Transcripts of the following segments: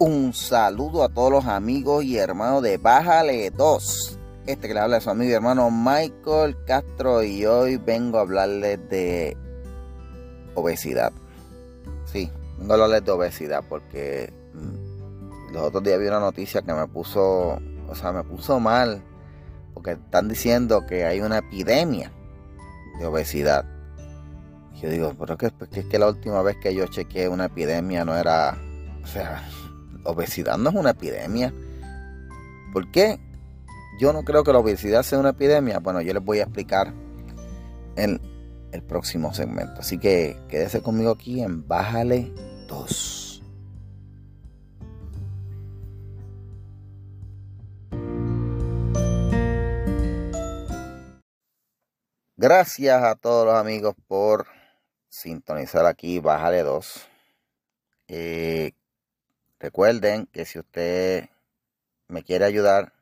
Un saludo a todos los amigos y hermanos de Bájale 2. Este que le habla es su amigo y hermano Michael Castro y hoy vengo a hablarles de obesidad. Sí, vengo a hablarles de obesidad porque mm, los otros días vi una noticia que me puso, o sea, me puso mal porque están diciendo que hay una epidemia de obesidad. Yo digo, pero que, es que la última vez que yo chequeé una epidemia no era, o sea, obesidad no es una epidemia. ¿Por qué? Yo no creo que la obesidad sea una epidemia. Bueno, yo les voy a explicar en el próximo segmento. Así que quédese conmigo aquí en Bájale 2. Gracias a todos los amigos por sintonizar aquí Bájale 2. Eh, Recuerden que si usted me quiere ayudar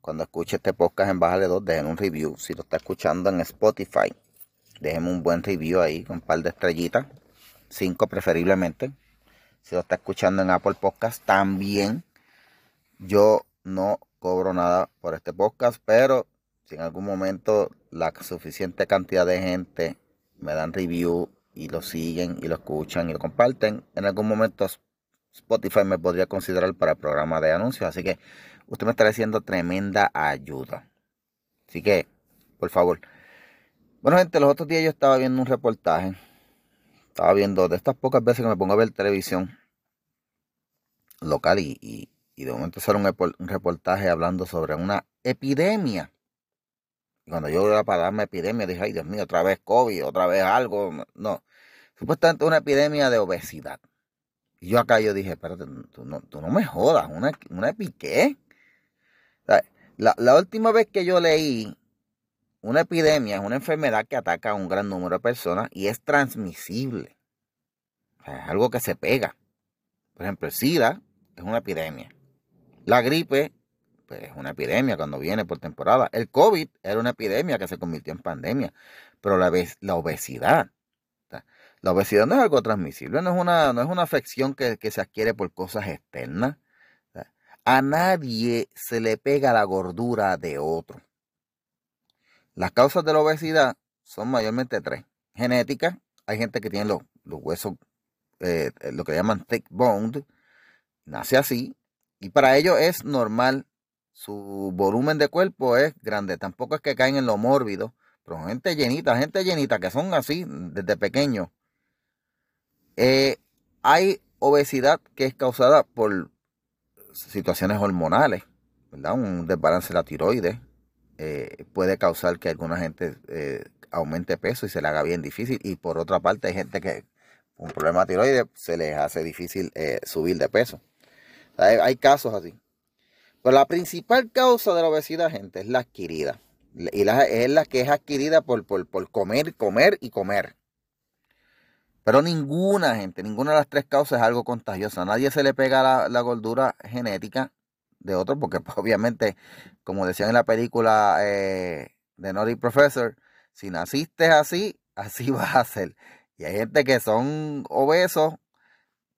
cuando escuche este podcast en Bájale 2, dejen un review. Si lo está escuchando en Spotify, déjenme un buen review ahí con un par de estrellitas, cinco preferiblemente. Si lo está escuchando en Apple Podcast, también. Yo no cobro nada por este podcast, pero si en algún momento la suficiente cantidad de gente me dan review y lo siguen y lo escuchan y lo comparten, en algún momento Spotify me podría considerar para programa de anuncios. Así que usted me está haciendo tremenda ayuda. Así que, por favor. Bueno, gente, los otros días yo estaba viendo un reportaje. Estaba viendo de estas pocas veces que me pongo a ver televisión local y, de momento sale un, reportaje hablando sobre una epidemia. Y cuando yo iba para darme epidemia, dije, ay Dios mío, otra vez COVID, otra vez algo. No, supuestamente una epidemia de obesidad. Y yo acá yo dije, espérate, tú no, tú no me jodas, una, una. La, la, última vez que yo leí una epidemia es una enfermedad que ataca a un gran número de personas y es transmisible. es algo que se pega. Por ejemplo, el SIDA es una epidemia. La gripe pues, es una epidemia cuando viene por temporada. El COVID era una epidemia que se convirtió en pandemia. Pero la, la obesidad la obesidad no es algo transmisible, no es una, no es una afección que, se adquiere por cosas externas. A nadie se le pega la gordura de otro. Las causas de la obesidad son mayormente tres. Genética, hay gente que tiene los, huesos, eh, lo que llaman thick bone, nace así, y para ellos es normal. Su volumen de cuerpo es grande, tampoco es que caen en lo mórbido, pero gente llenita, gente llenita que son así desde pequeños eh, hay obesidad que es causada por situaciones hormonales, ¿verdad? Un desbalance de la tiroides eh, puede causar que alguna gente eh, aumente peso y se le haga bien difícil. Y por otra parte, hay gente que con un problema de tiroides se les hace difícil subir de peso. hay, casos así. Pero la principal causa de la obesidad, gente, es la adquirida. Y es la que es adquirida por comer, comer y comer. Pero ninguna, gente, ninguna de las tres causas es algo contagioso. A nadie se le pega la, gordura genética de otro, porque pues, obviamente, como decían en la película eh, de Naughty Professor, si naciste así, así vas a ser. Y hay gente que son obesos,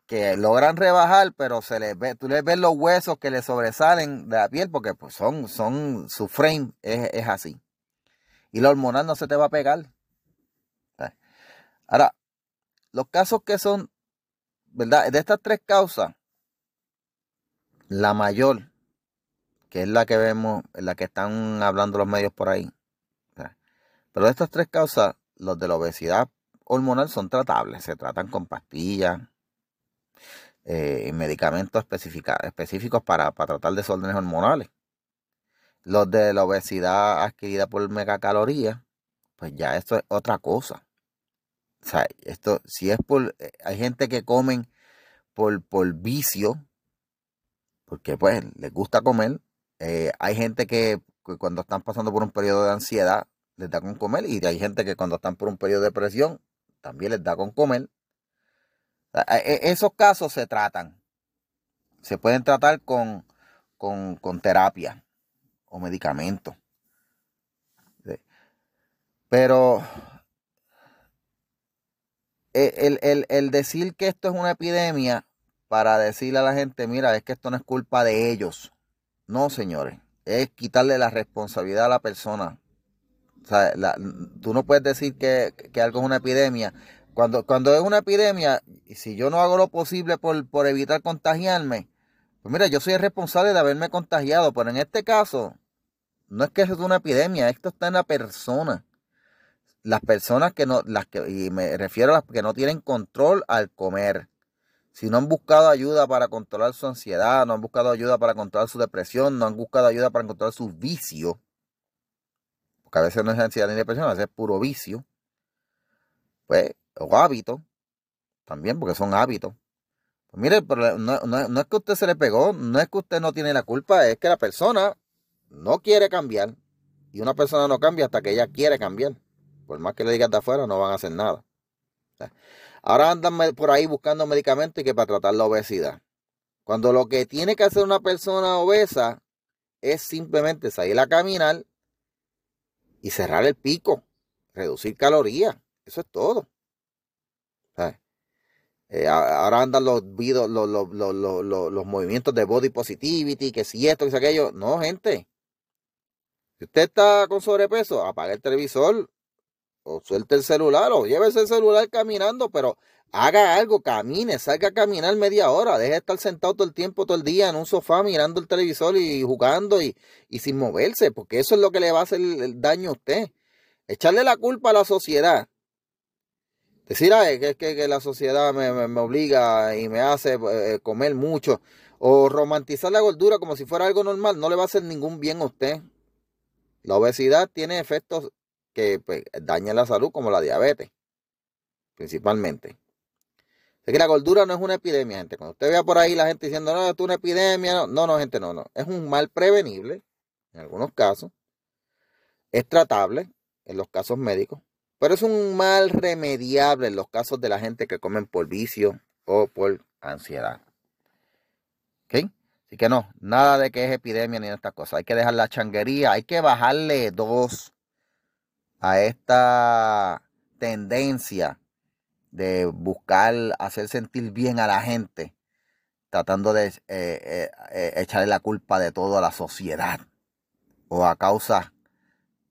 que logran rebajar, pero se les ve, tú les ves los huesos que les sobresalen de la piel, porque pues son, son, su frame es, es así. Y la hormonal no se te va a pegar. Ahora, los casos que son, ¿verdad? De estas tres causas, la mayor, que es la que vemos, la que están hablando los medios por ahí. Pero de estas tres causas, los de la obesidad hormonal son tratables, se tratan con pastillas, eh, medicamentos específicos para, para tratar desórdenes hormonales. Los de la obesidad adquirida por megacalorías, pues ya esto es otra cosa. O sea, esto, si es por, eh, hay gente que comen por, por vicio, porque pues les gusta comer. Eh, hay gente que, cuando están pasando por un periodo de ansiedad les da con comer y hay gente que cuando están por un periodo de depresión también les da con comer. E, esos casos se tratan. Se pueden tratar con, con, con terapia o medicamentos. Pero eh, el, decir que esto es una epidemia, para decirle a la gente, mira, es que esto no es culpa de ellos. No, señores, es quitarle la responsabilidad a la persona. O sea, tú no puedes decir que, algo es una epidemia. Cuando, cuando es una epidemia, si yo no hago lo posible por, por evitar contagiarme, pues mira, yo soy el responsable de haberme contagiado, pero en este caso, no es que es una epidemia, esto está en la persona. Las personas que no, las que, y me refiero a las que no tienen control al comer. Si no han buscado ayuda para controlar su ansiedad, no han buscado ayuda para controlar su depresión, no han buscado ayuda para controlar su vicio, porque a veces no es ansiedad ni depresión, a veces es puro vicio, pues, o hábito, también, porque son hábitos. Pues mire, pero no, no, es que usted se le pegó, no es que usted no tiene la culpa, es que la persona no quiere cambiar. Y una persona no cambia hasta que ella quiere cambiar. Por más que le digas de afuera, no van a hacer nada. Ahora andan por ahí buscando medicamentos que para tratar la obesidad. Cuando lo que tiene que hacer una persona obesa es simplemente salir a caminar y cerrar el pico, reducir calorías. Eso es todo. Eh, ahora andan los, los, los, movimientos de body positivity, que si esto, que si aquello. No, gente. Si usted está con sobrepeso, apague el televisor o suelte el celular o llévese el celular caminando, pero haga algo, camine, salga a caminar media hora, deje de estar sentado todo el tiempo, todo el día en un sofá mirando el televisor y jugando y, y sin moverse, porque eso es lo que le va a hacer el daño a usted. Echarle la culpa a la sociedad Decir, ay, que, que, la sociedad me, obliga y me hace eh, comer mucho. O romantizar la gordura como si fuera algo normal, no le va a hacer ningún bien a usted. La obesidad tiene efectos que pues, dañan la salud, como la diabetes, principalmente. Es que la gordura no es una epidemia, gente. Cuando usted vea por ahí la gente diciendo, no, esto es una epidemia, no, no, gente, no, no. Es un mal prevenible, en algunos casos. Es tratable, en los casos médicos. Pero es un mal remediable en los casos de la gente que comen por vicio o por ansiedad. ¿Ok? Así que no, nada de que es epidemia ni estas cosas. Hay que dejar la changuería, hay que bajarle dos a esta tendencia de buscar hacer sentir bien a la gente, tratando de eh, eh, eh, echarle la culpa de todo a la sociedad o a causas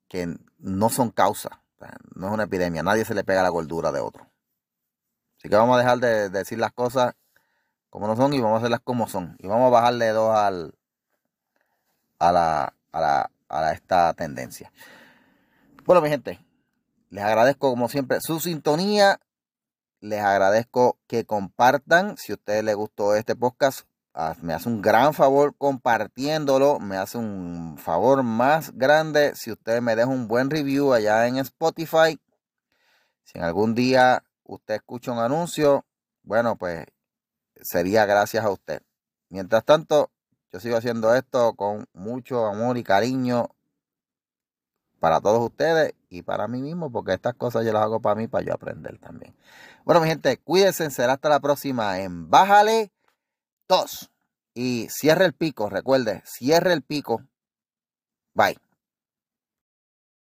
que no son causas no es una epidemia, nadie se le pega la gordura de otro. Así que vamos a dejar de, decir las cosas como no son y vamos a hacerlas como son. Y vamos a bajarle dos al, a, la, a, la, a esta tendencia. Bueno, mi gente, les agradezco como siempre su sintonía. Les agradezco que compartan. Si a ustedes les gustó este podcast, Ah, me hace un gran favor compartiéndolo, me hace un favor más grande si usted me deja un buen review allá en Spotify. Si en algún día usted escucha un anuncio, bueno, pues sería gracias a usted. Mientras tanto, yo sigo haciendo esto con mucho amor y cariño para todos ustedes y para mí mismo, porque estas cosas yo las hago para mí, para yo aprender también. Bueno, mi gente, cuídense, será hasta la próxima en Bájale Dos. Y cierre el pico, recuerde, cierre el pico. Bye.